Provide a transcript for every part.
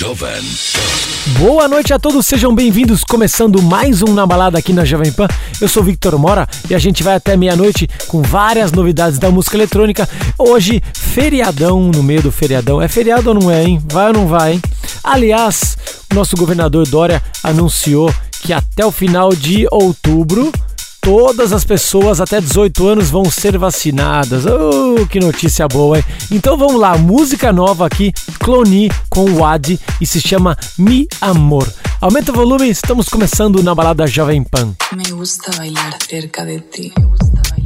Jovem. Boa noite a todos, sejam bem-vindos. Começando mais um Na Balada aqui na Jovem Pan. Eu sou Victor Mora e a gente vai até meia-noite com várias novidades da música eletrônica. Hoje, feriadão no meio do feriadão. É feriado ou não é, hein? Vai ou não vai, hein? Aliás, o nosso governador Dória anunciou que até o final de outubro todas as pessoas até 18 anos vão ser vacinadas. Oh, que notícia boa, hein? Então vamos lá, música nova aqui, Cloni com o Wad e se chama Mi Amor. Aumenta o volume, estamos começando na balada Jovem Pan. Me gusta bailar cerca de ti. Me gusta bailar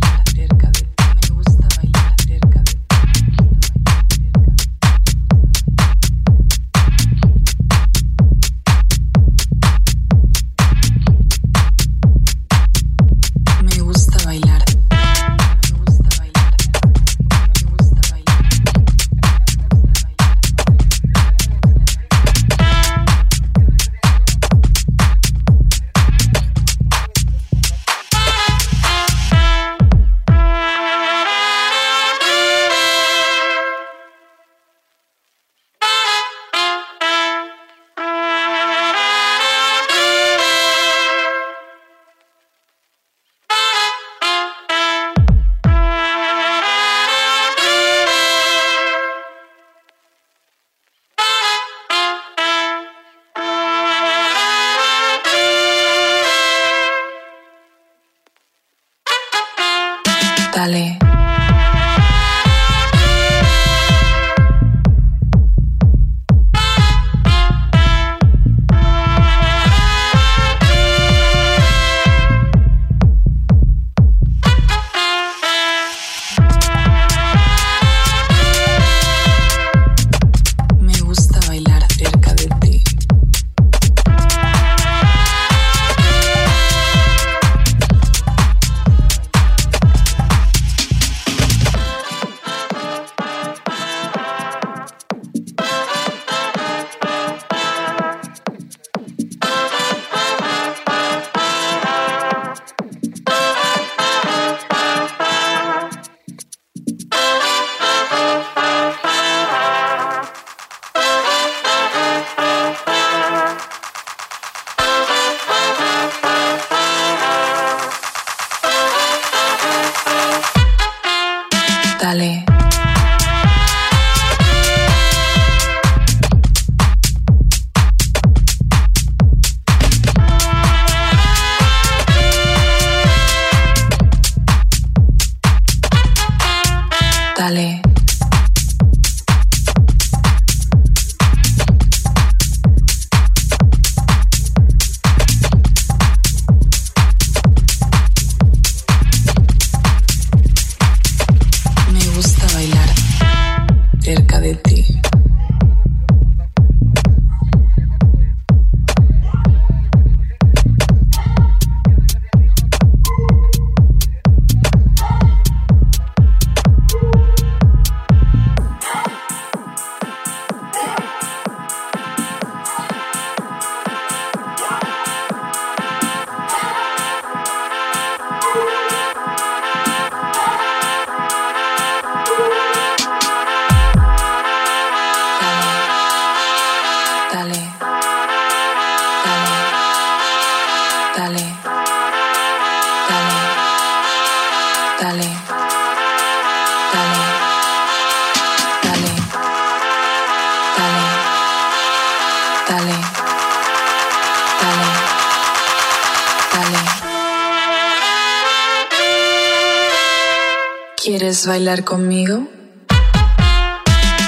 ¿Quieres bailar conmigo?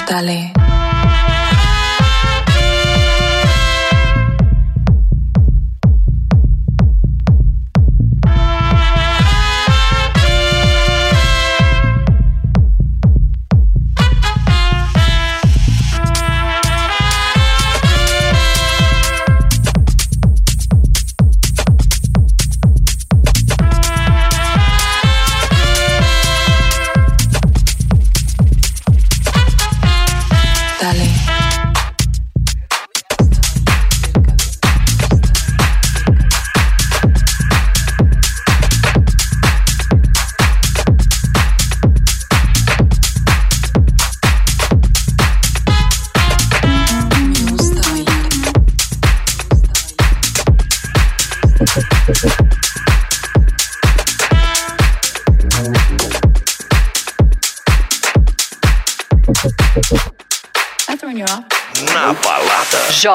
Dale.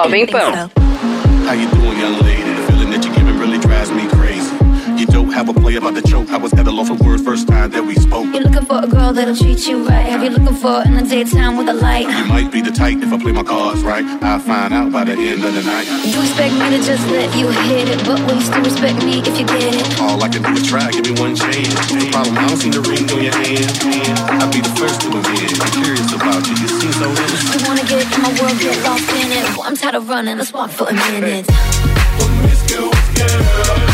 Jovem Pan. How you doing, young lady? The feeling that you're giving really drives me crazy. You don't have a play about the joke. I was at a loss for words first time that we spoke. You're looking for a girl that'll treat you right. Have you looking for in the daytime with a light? You might be the type if I play my cards right. I'll find out by the end of the night. You expect me to just let you hit it, but will you still respect me if you get it? All I can do is try, give me one chance. No problem, I don't see the ring on your hand. I'll be the first to admit want you, just seem so innocent. You wanna get in my world, get lost in it. Well, I'm tired of running, let's walk for a minute. Hey. Well,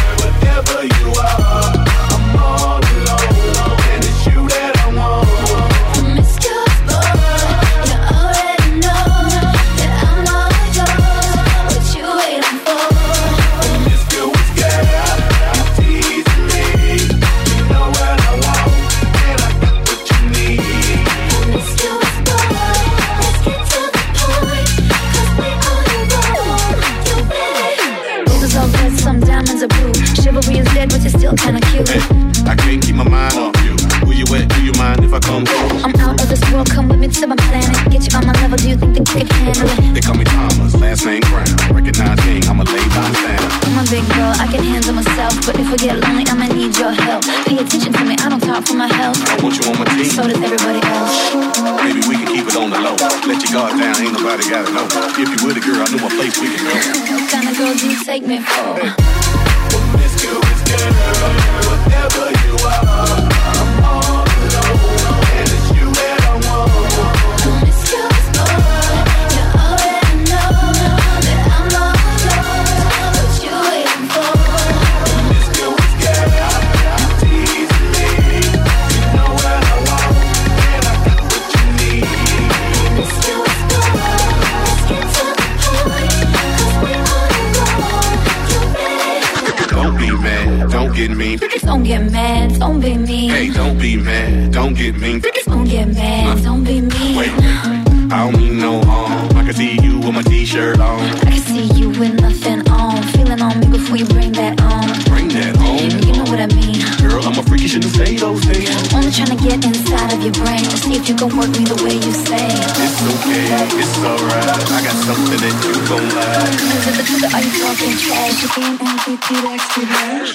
gotta know. If you with a girl, I know a place we can go. What kind of girl do you take me for? Hey. He likes to hear.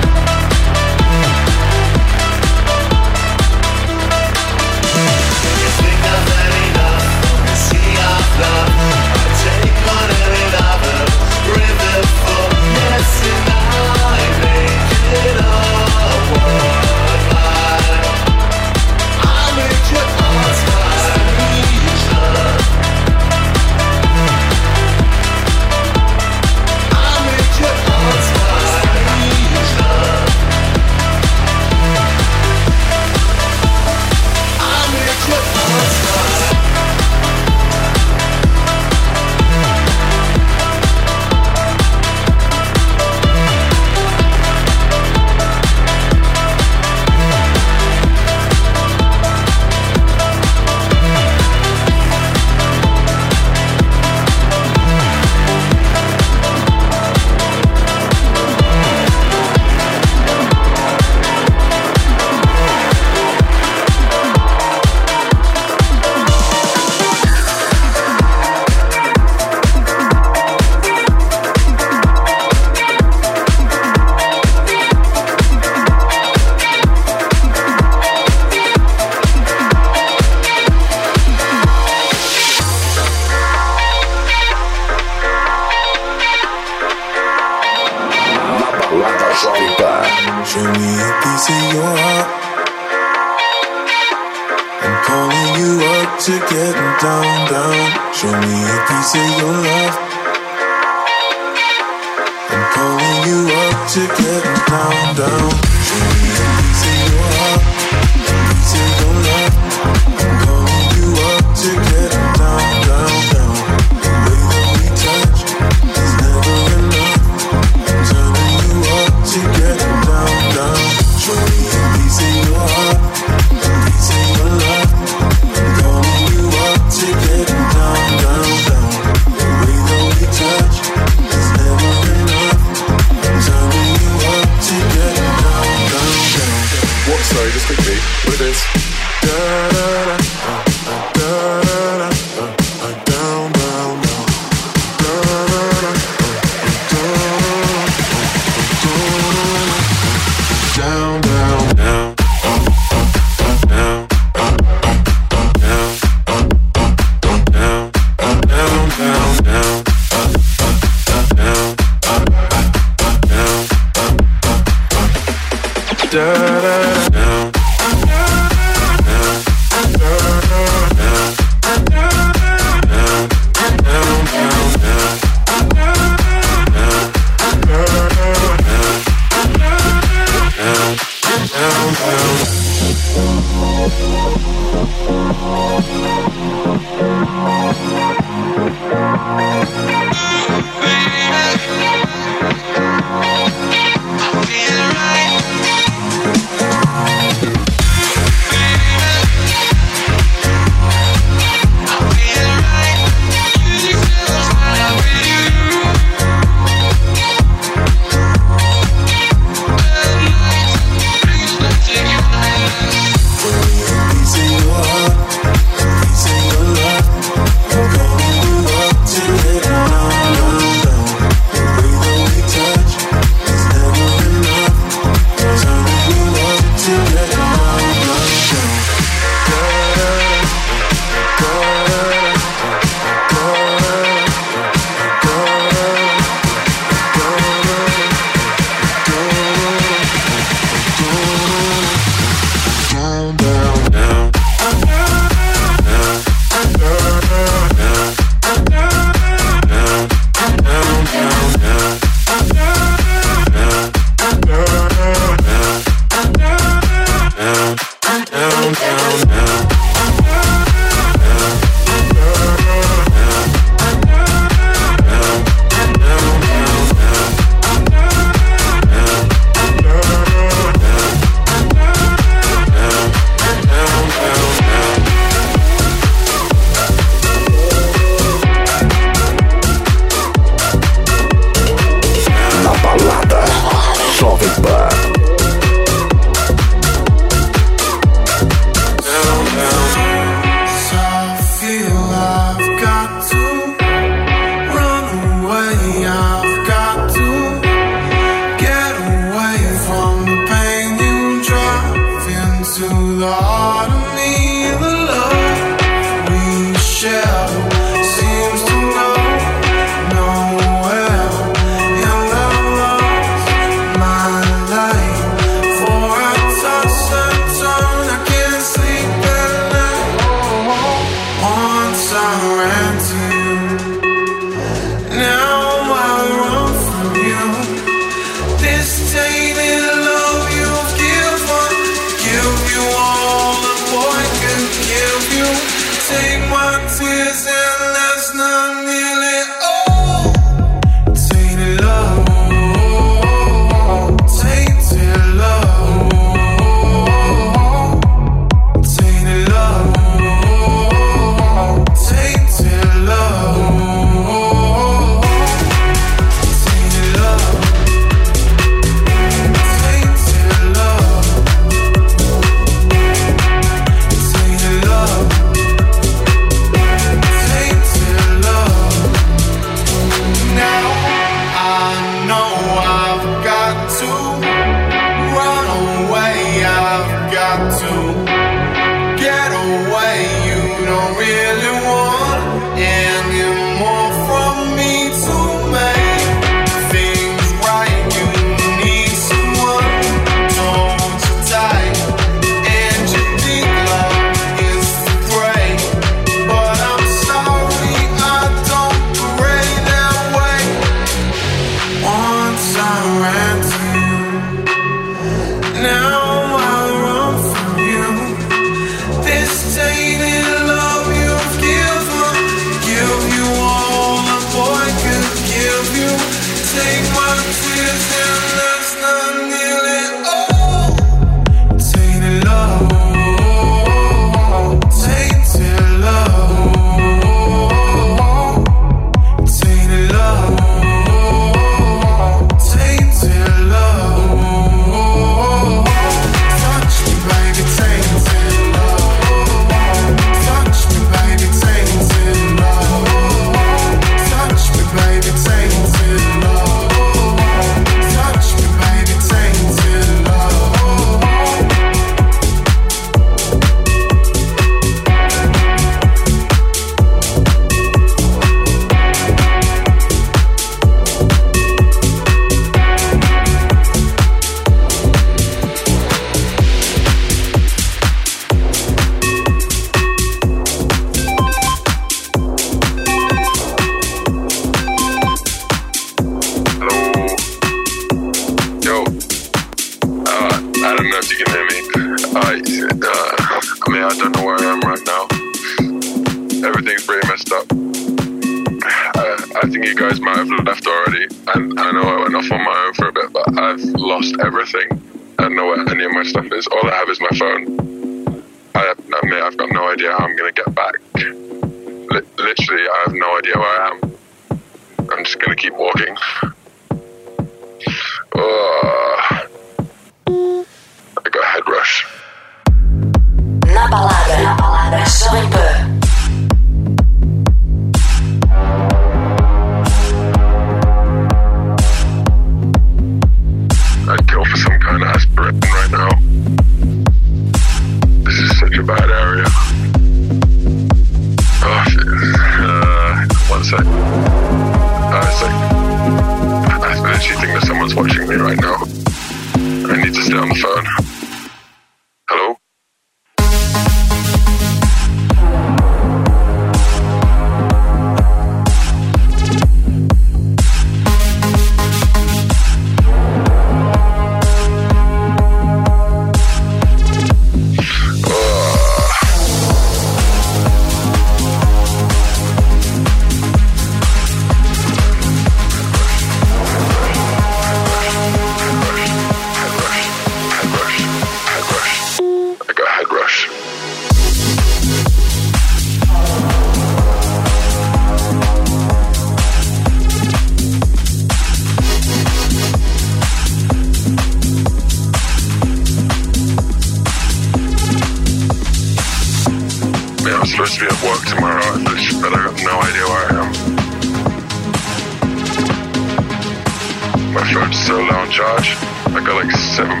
I'm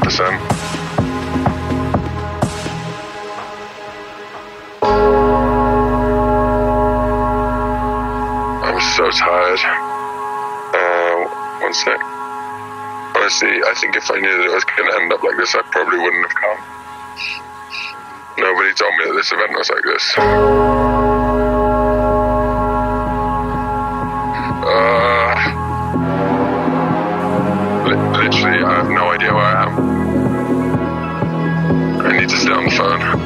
so tired. Uh, one sec. Honestly, I think if I knew that it was going to end up like this, I probably wouldn't have come. Nobody told me that this event was like this. down fine.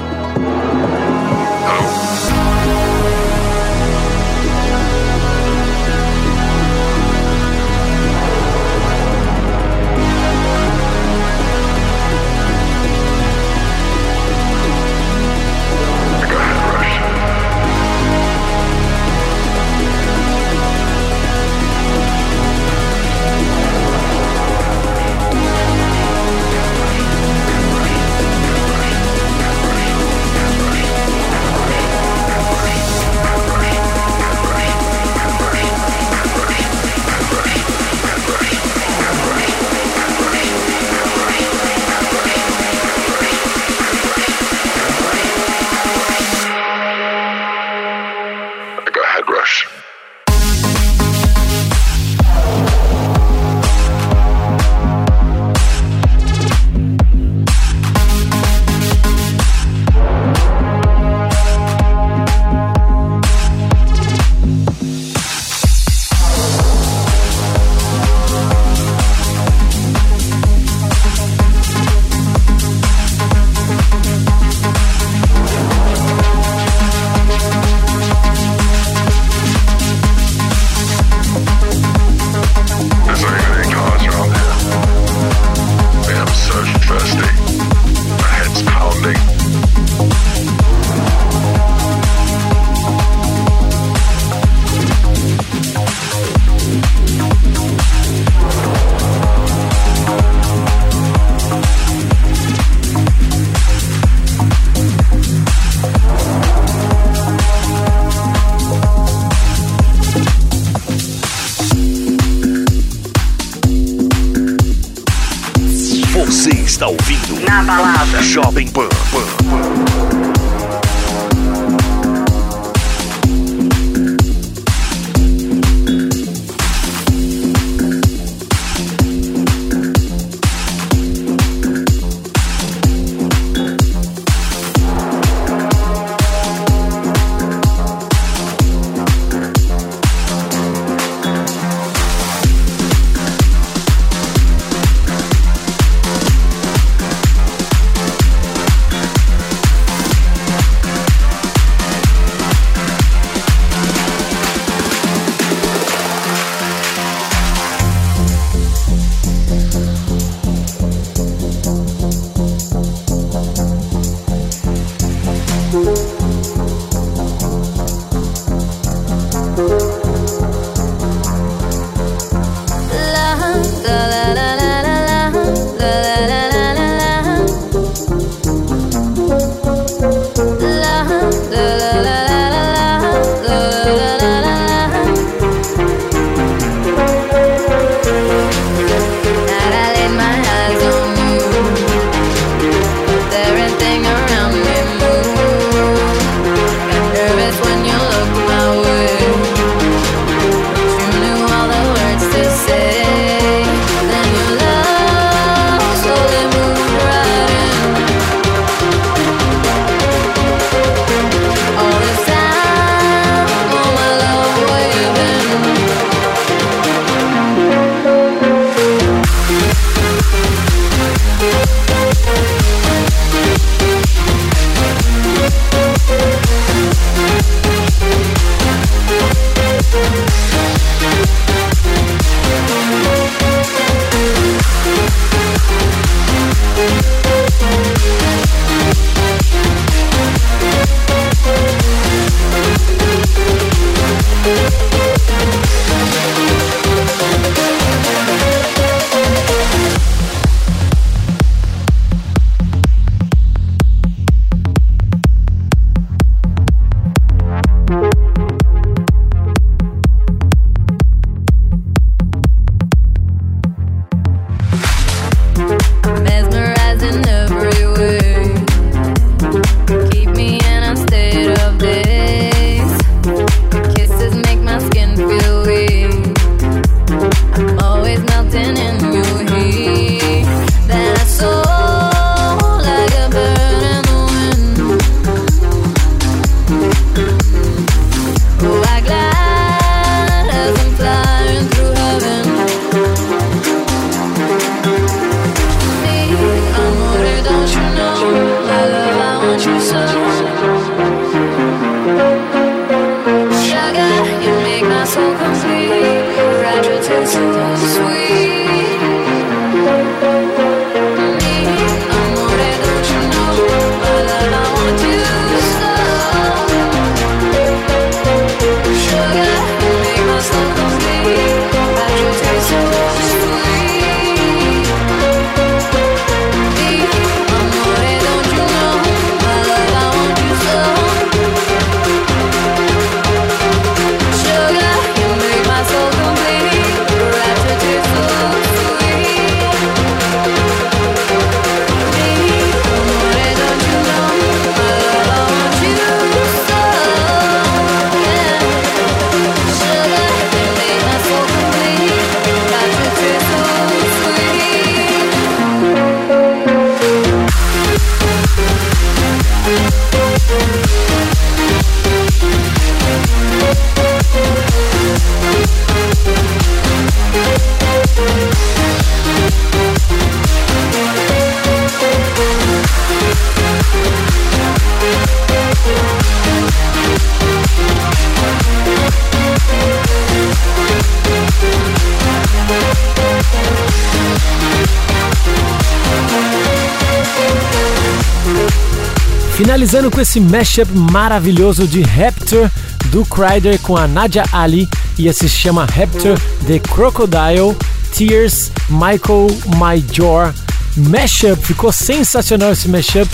Finalizando com esse mashup maravilhoso de Raptor do Kryder com a Nadia Ali e esse se chama Raptor The Crocodile Tears Michael Major Mashup. Ficou sensacional esse mashup,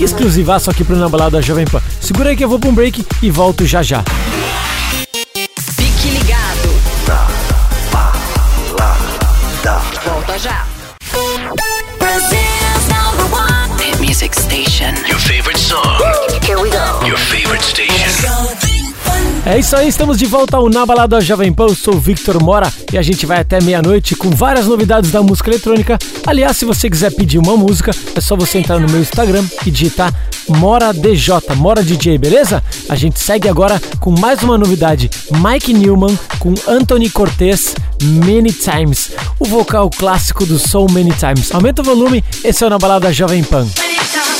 exclusivaço aqui pro Na Balada Jovem Pan. Segura aí que eu vou pra um break e volto já já. É isso aí, estamos de volta ao Na Balada Jovem Pan. Eu sou Victor Mora e a gente vai até meia-noite com várias novidades da música eletrônica. Aliás, se você quiser pedir uma música, é só você entrar no meu Instagram e digitar Mora DJ, Mora DJ, beleza? A gente segue agora com mais uma novidade: Mike Newman com Anthony Cortez, Many Times, o vocal clássico do So Many Times. Aumenta o volume, esse é o Na Balada Jovem Pan. Many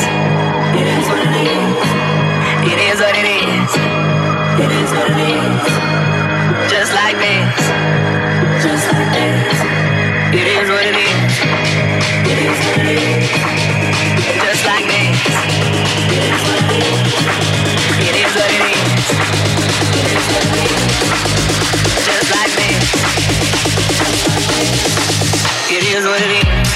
Just like me. It is what it is.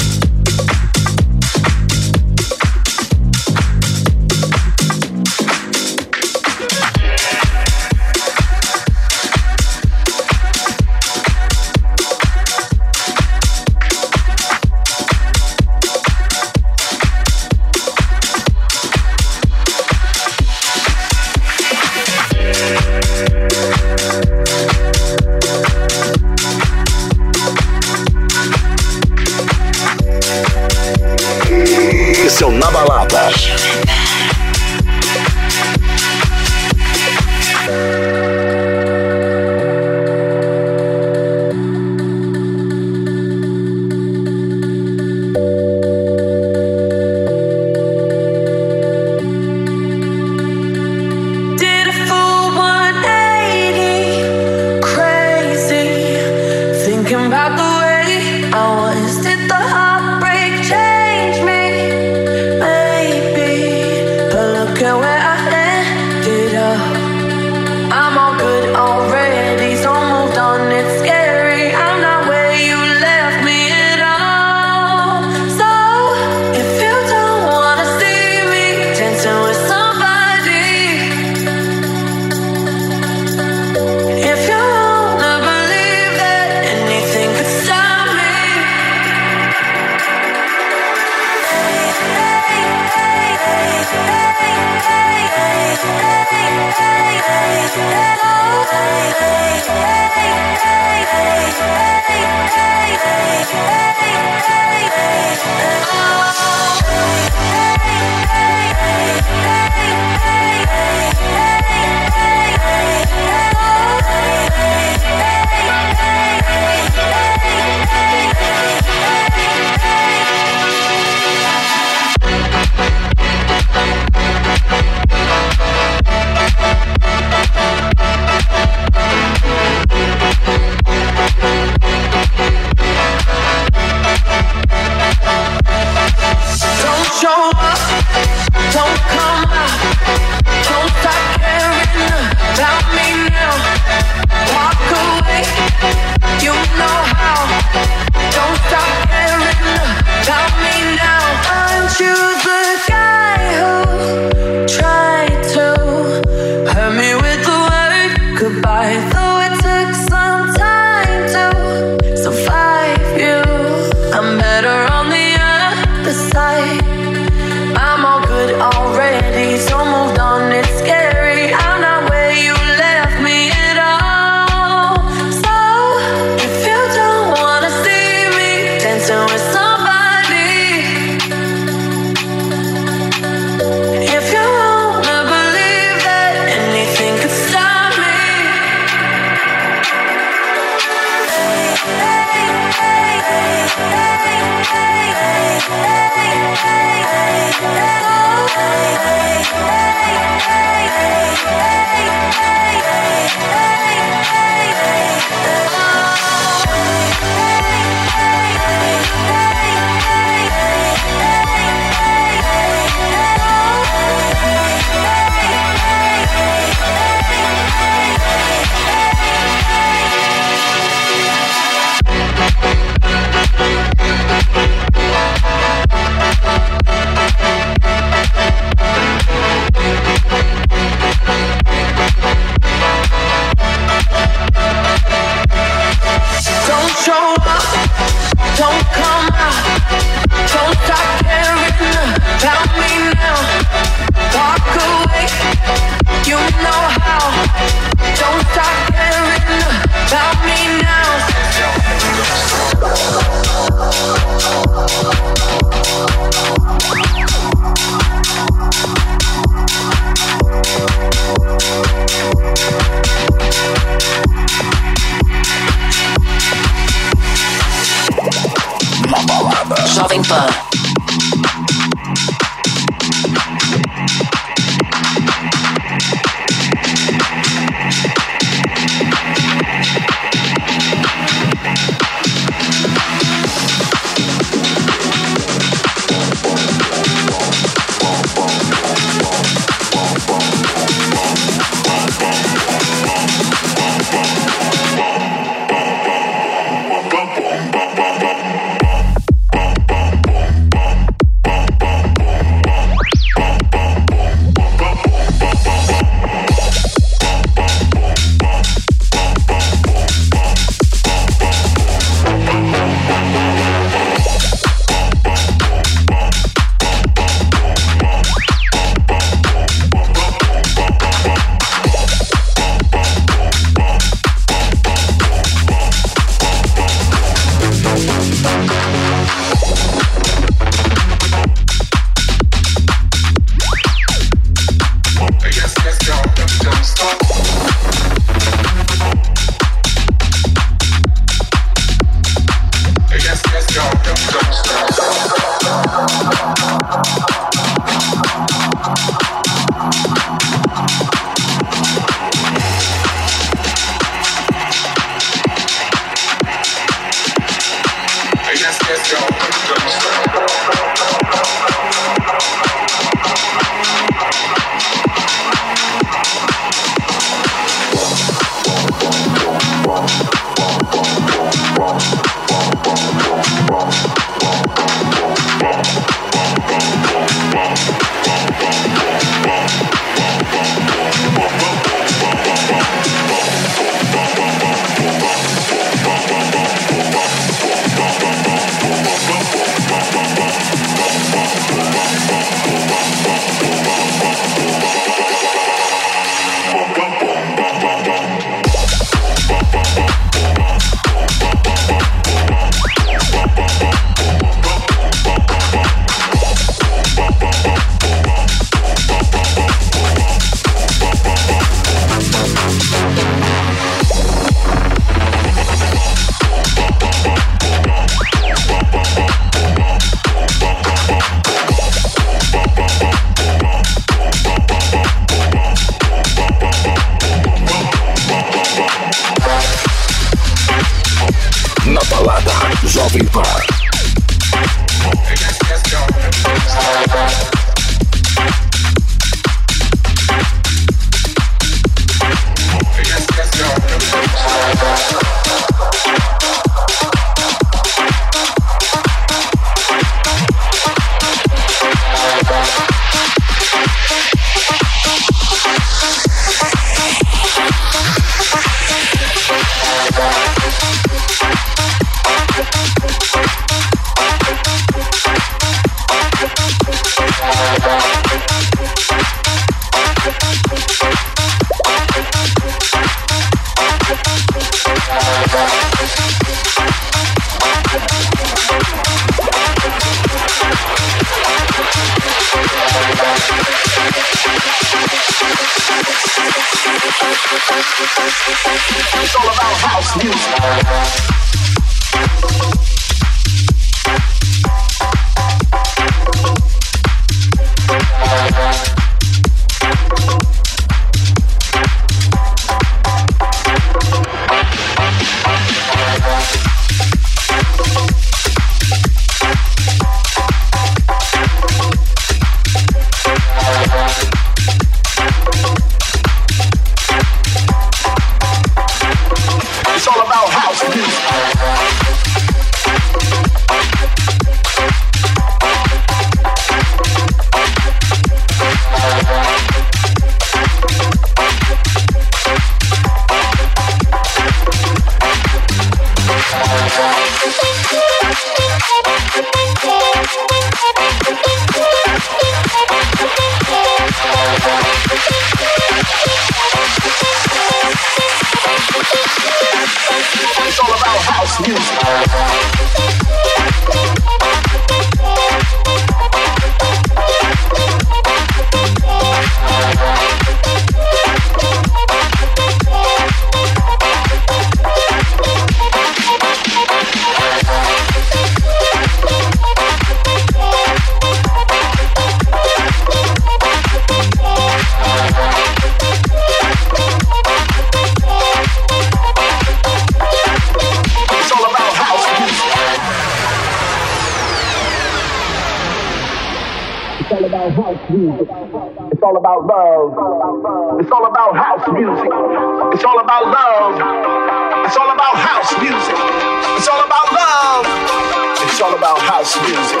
House music.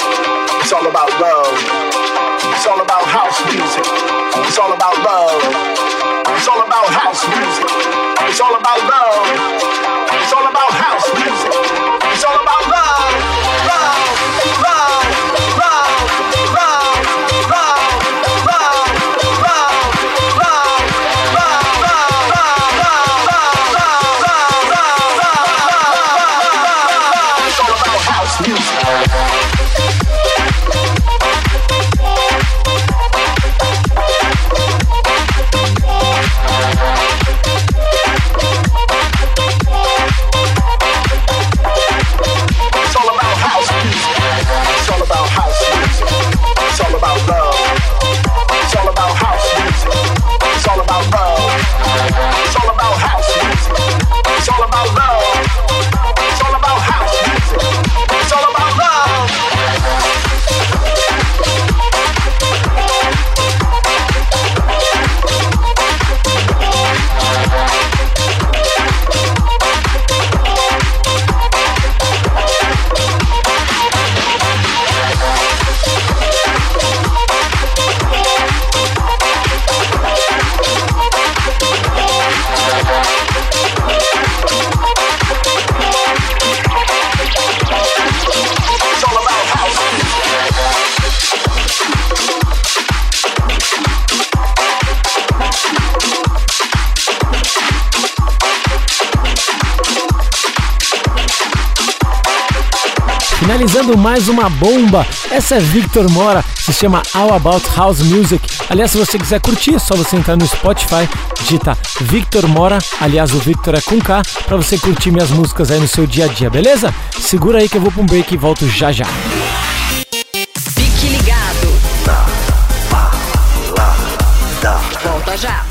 It's all about love. Finalizando mais uma bomba, essa é Victor Mora, se chama All About House Music. Aliás, se você quiser curtir, é só você entrar no Spotify, digita Victor Mora, aliás, o Victor é com K, pra você curtir minhas músicas aí no seu dia a dia, beleza? Segura aí que eu vou pra um break e volto já já. Fique ligado. Volta já.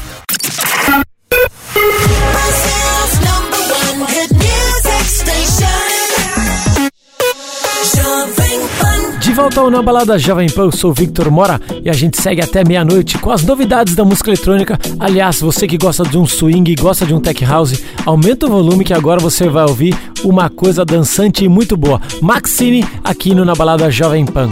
Volta ao Na Balada Jovem Pan, eu sou o Victor Mora e a gente segue até meia-noite com as novidades da música eletrônica. Aliás, você que gosta de um swing, gosta de um tech house, aumenta o volume que agora você vai ouvir uma coisa dançante e muito boa. Maxine aqui no Na Balada Jovem Pan.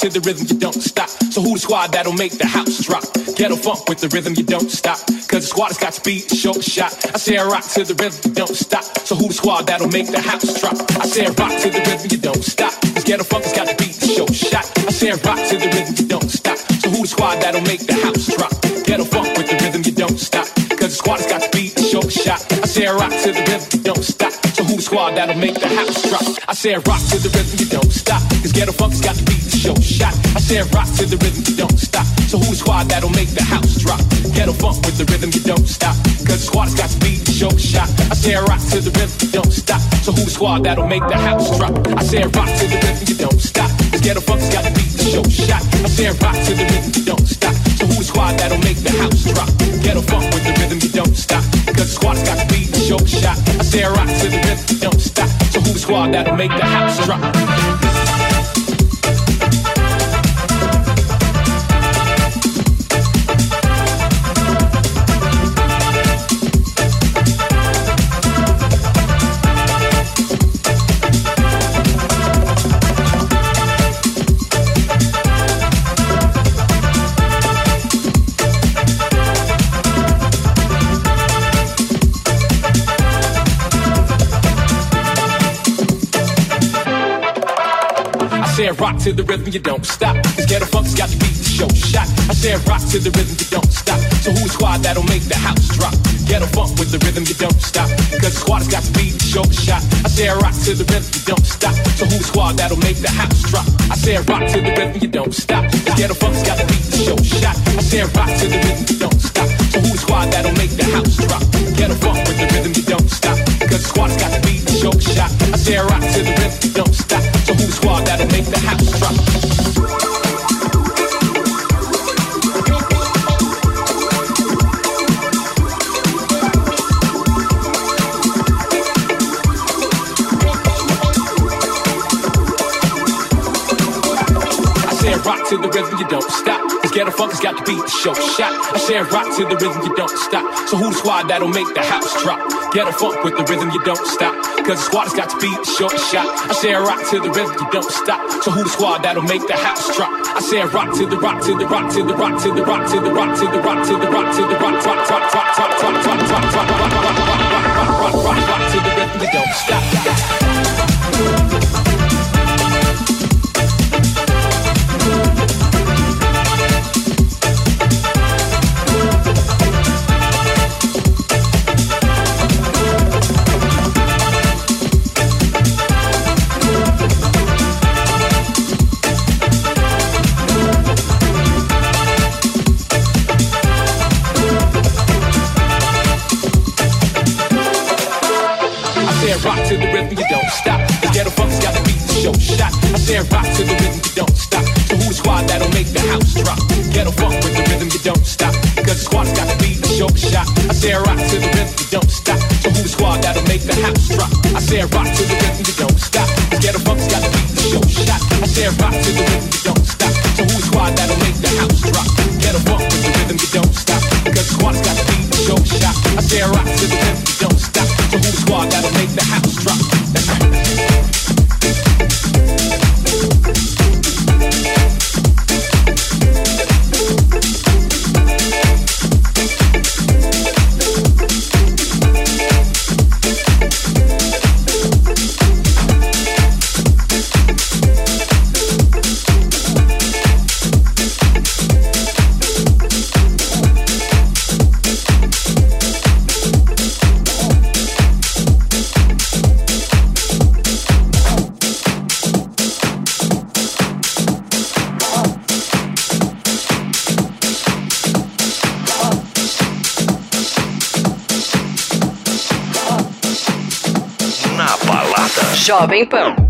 to the rhythm you don't stop. So who the squad that'll make the house drop? Ghetto funk with the rhythm you don't stop. Cause the squad has got the beat, show the shot. I say I rock to the rhythm you don't stop. So who the squad that'll make the house drop? I say I rock to the rhythm you don't stop. Cause ghetto funk has got the beat, show the shot. I say I rock to the rhythm you don't stop. So who the squad that'll make the house drop? Ghetto funk with the rhythm you don't stop. Cause the squad has got the beat, show the shot. I say I rock to the rhythm you don't stop. So who the squad that'll make the house drop? I say I rock to the rhythm you don't stop. Cause ghetto funk has got the beat show shot. I said rock to the rhythm, you don't stop. So who's squad that'll make the house drop? Ghetto funk with the rhythm, you don't stop. Cause squad's got the show shot. I said rock to the rhythm, you don't stop. So who's squad that'll make the house drop? I said rock to the rhythm, you don't stop. Cause ghetto funk's got to show shot. I said rock to the rhythm, you don't stop. So who's squad that'll make the house drop? Ghetto funk with the rhythm, you don't stop. Cause squad's got the show shot. I said rock to the rhythm, you don't stop. So who's squad that'll make the house drop? rock to the rhythm, you don't stop. Scared of funk's got your beat, show shot. I said rock to the rhythm, you don't stop. So who's squad that'll make the house drop? Get a funk with the rhythm, you don't stop. Cause the squad's got the beat, show shot. I said rock to the rhythm, you don't stop. So who's squad that'll make the house drop? I said rock to the rhythm, you don't stop. Scared of funk's got the beat, show shot. I said rock to the rhythm, you don't stop. So who's squad that'll make the house drop? Get a funk with the rhythm, you don't stop. Cause the squad's got the beat, show shot. I said rock to the rhythm, you don't stop that'll make the house drop? To the rhythm, you don't stop. Cause ghetto funk has got to beat the show shot. I said rock to the rhythm, you don't stop. So who the squad that'll make the house drop? Ghetto funk with the rhythm, you don't stop. Cause the squad has got to beat the show shot. I said rock to the rhythm, you don't stop. So who the squad that'll make the house drop? I said rock to the rock to the rock to the rock to the rock to the rock to the rock to the rock to the rock rock rock rock rock rock rock rock rock rock rock rock rock rock to the rhythm, you don't stop. Said rock to the rhythm, you don't stop. So who the squad that'll make the house drop? Ghetto funk with the rhythm, you don't stop. Cause the squad's got to beat the show shot. I said rock to the rhythm, you don't stop. So who the squad that'll make the house drop? I said rock to the rhythm, you don't stop. The ghetto funk's got to beat the show shot. I said rock to the rhythm, you don't stop. So who the squad that'll make the house drop? Ghetto funk with the rhythm, you don't stop. Cause the squad's got to beat the show shot. I said rock to the rhythm, you don't stop. So who the squad that'll make the house drop? That's right. Jovem Pan.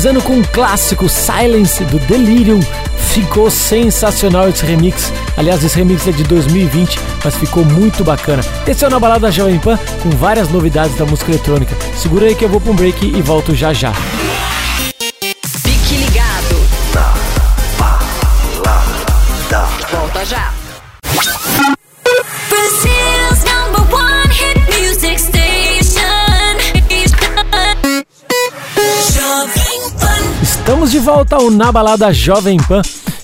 Finalizando com um clássico Silence do Delirium. Ficou sensacional esse remix. Aliás, esse remix é de 2020, mas ficou muito bacana. Esse é o Na Balada Jovem Pan com várias novidades da música eletrônica. Segura aí que eu vou pra um break e volto já já. Volta ao Na Balada Jovem Pan.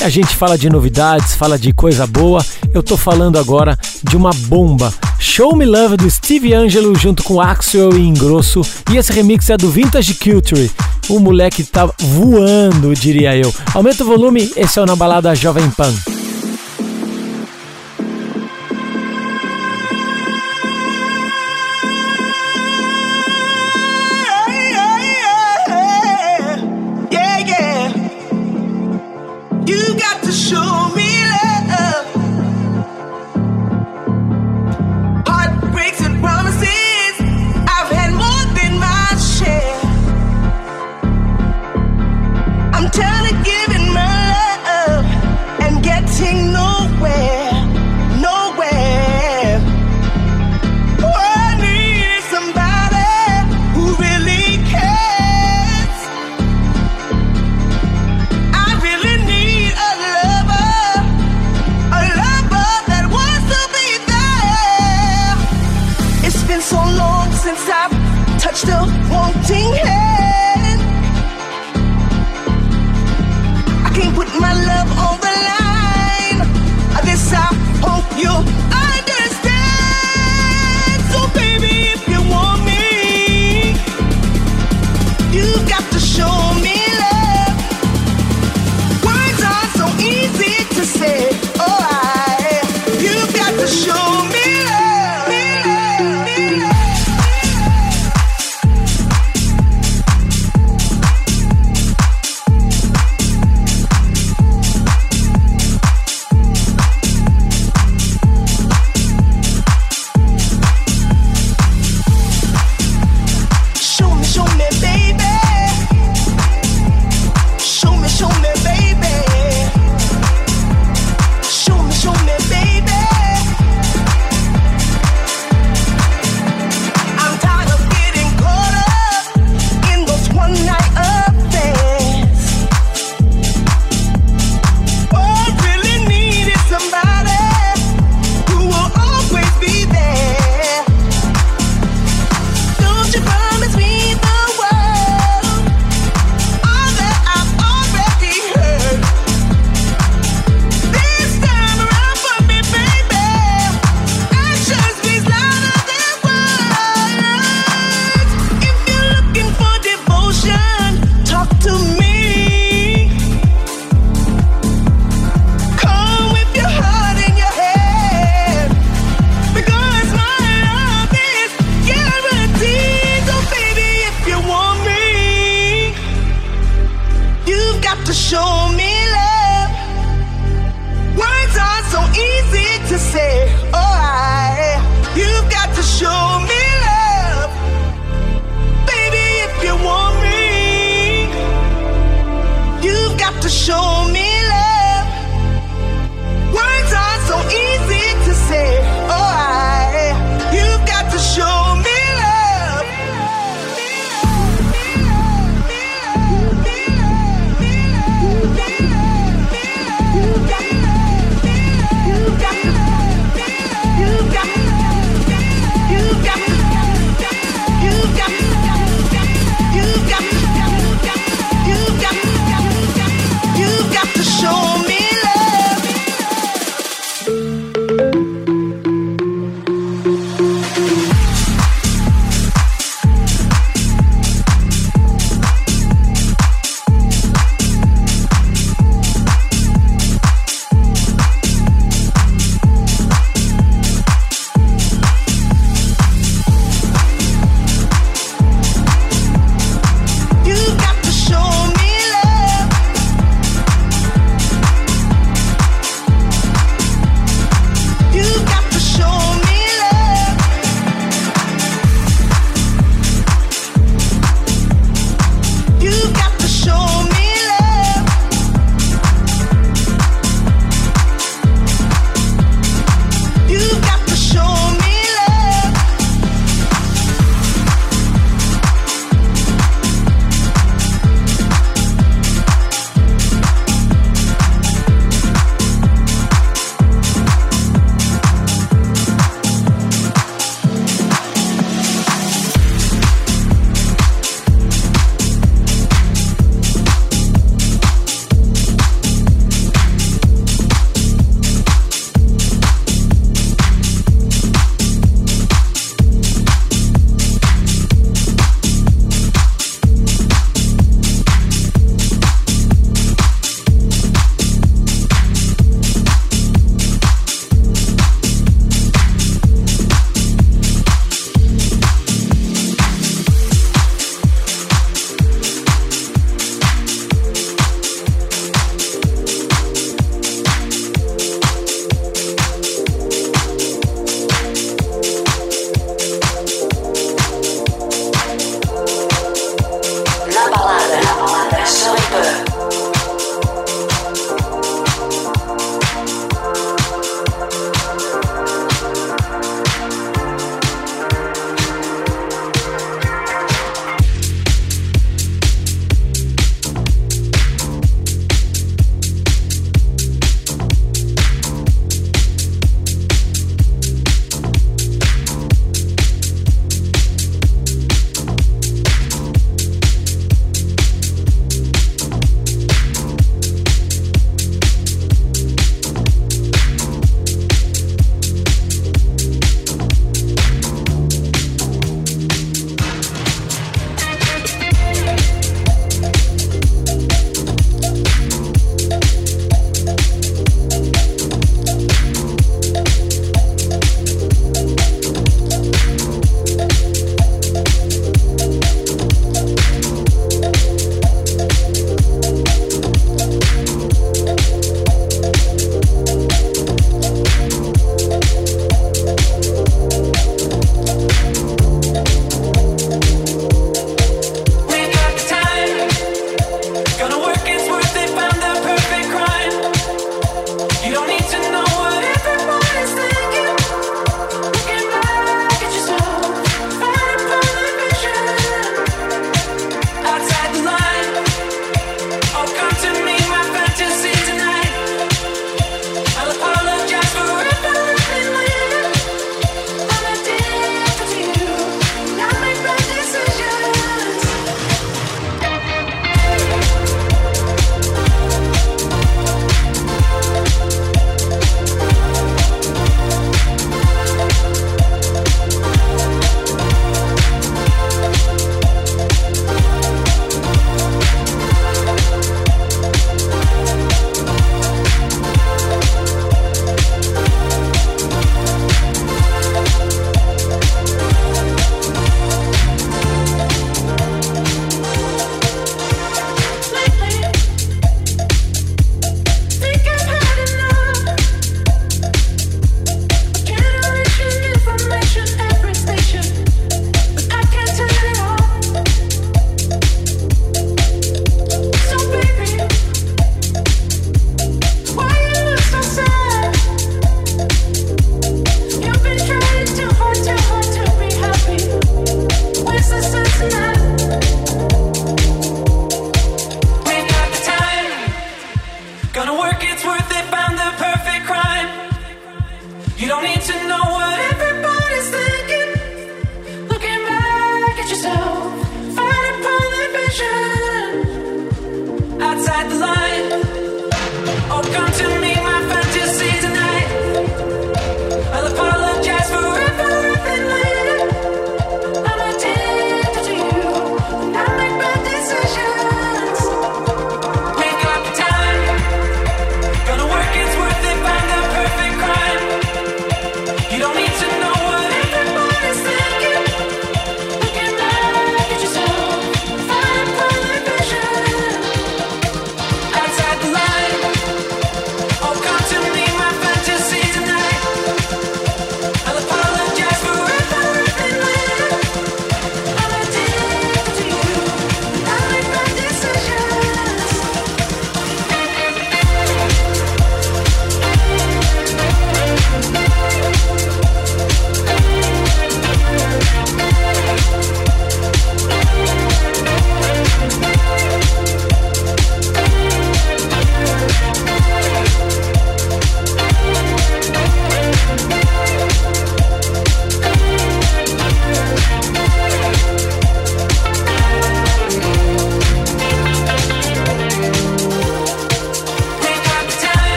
E a gente fala de novidades, fala de coisa boa. Eu tô falando agora de uma bomba. Show Me Love do Steve Angelo junto com Axel e Ingrosso. E esse remix é do Vintage Culture. O moleque tá voando, diria eu. Aumenta o volume, esse é o Na Balada Jovem Pan.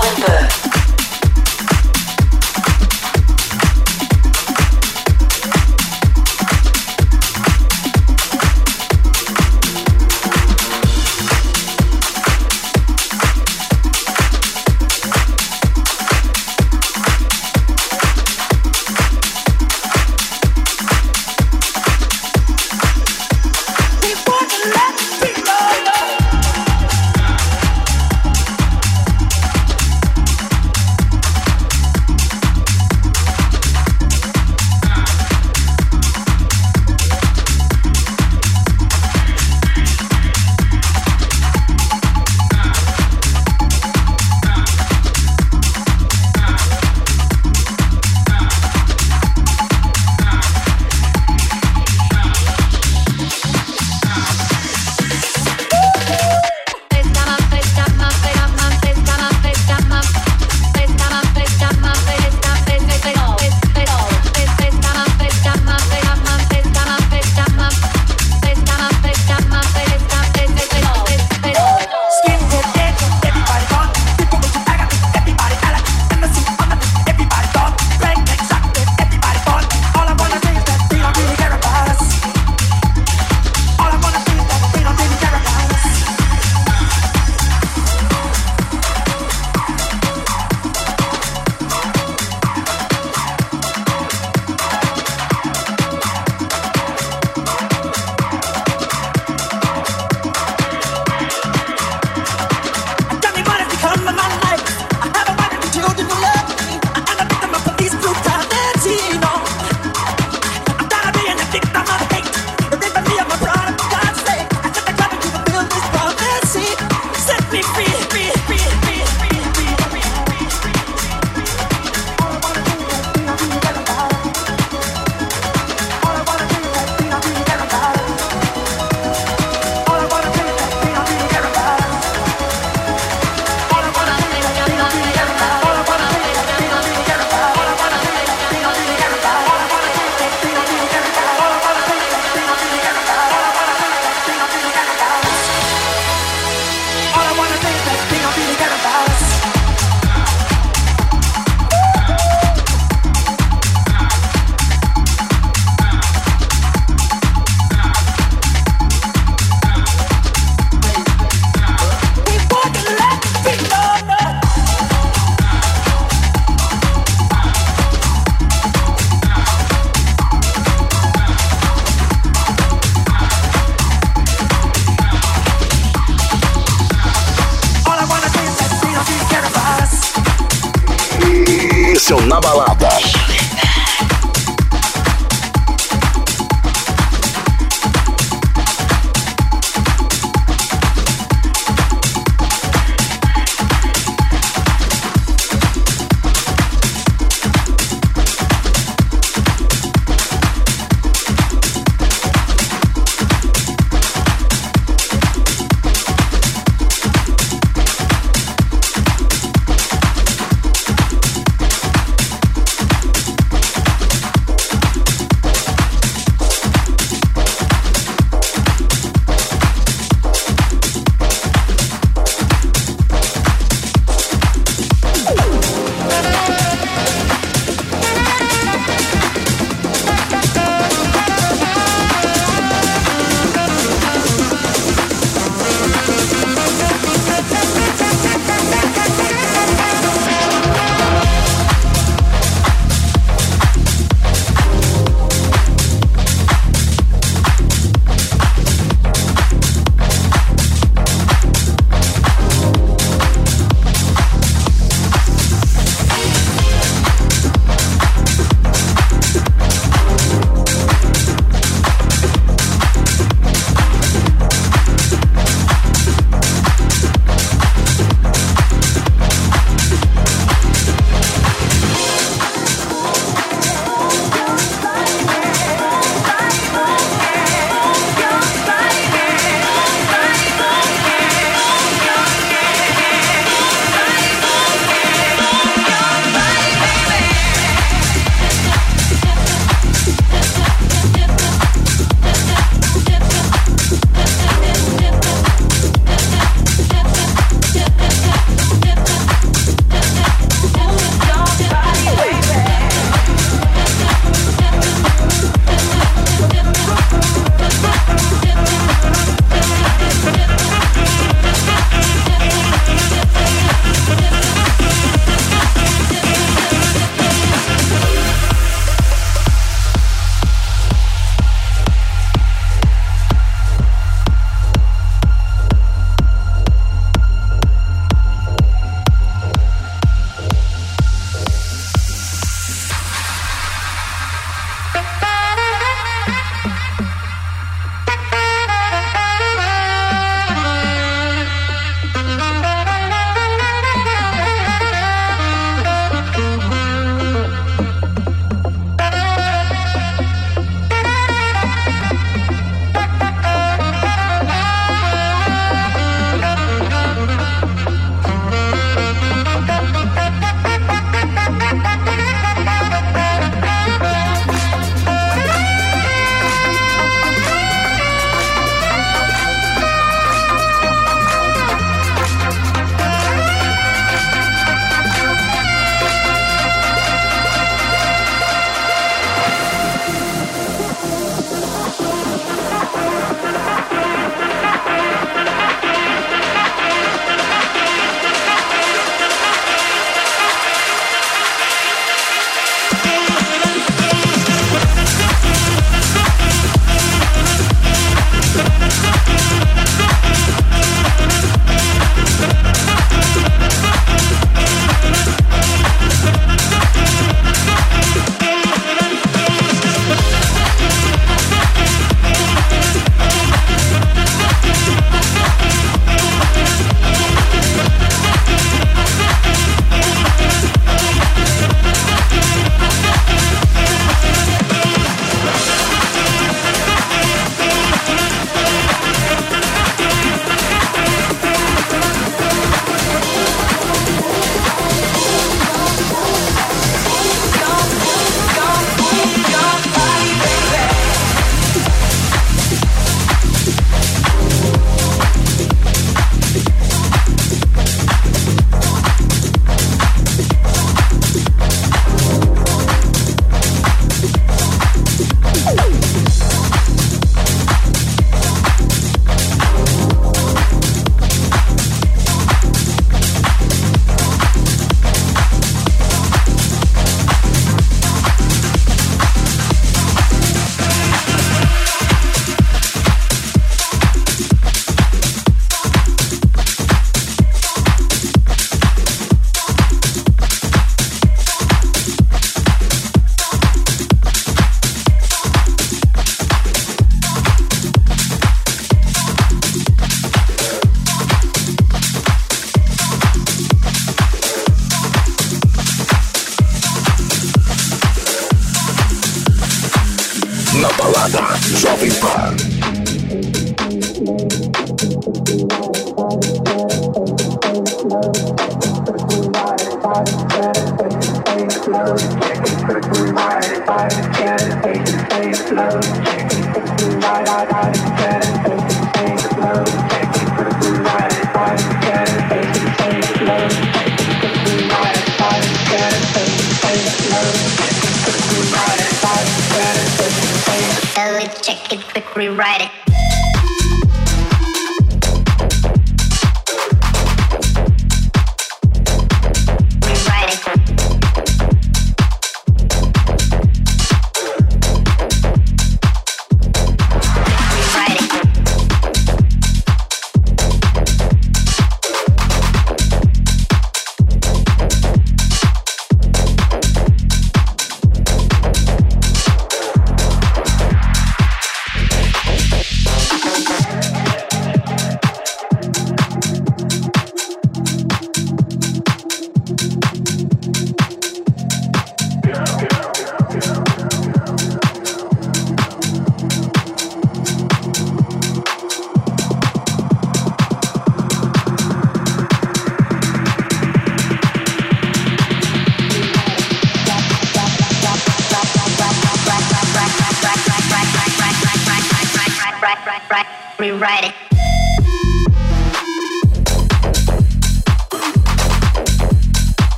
Silent Bird.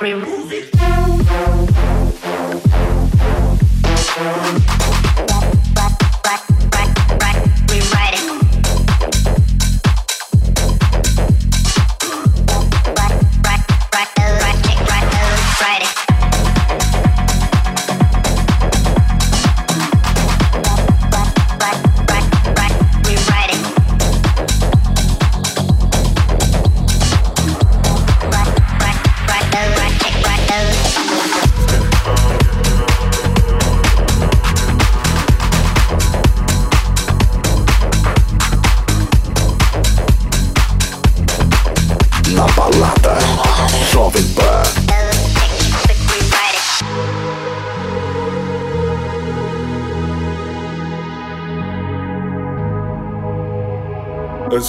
Remove it.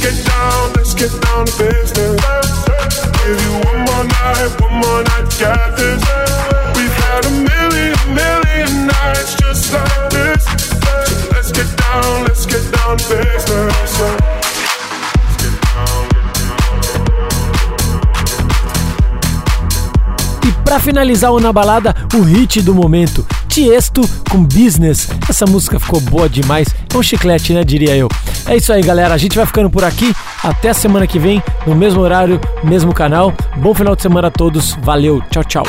Get down, let's get down to business. Give you one more night, one more night get this. We've had a million, million nights just like this. So let's get down, let's get down to business. Pra finalizar o Na Balada, o hit do momento, Tiesto com Business. Essa música ficou boa demais. É um chiclete, né? Diria eu. É isso aí, galera. A gente vai ficando por aqui. Até a semana que vem, no mesmo horário, mesmo canal. Bom final de semana a todos. Valeu. Tchau, tchau.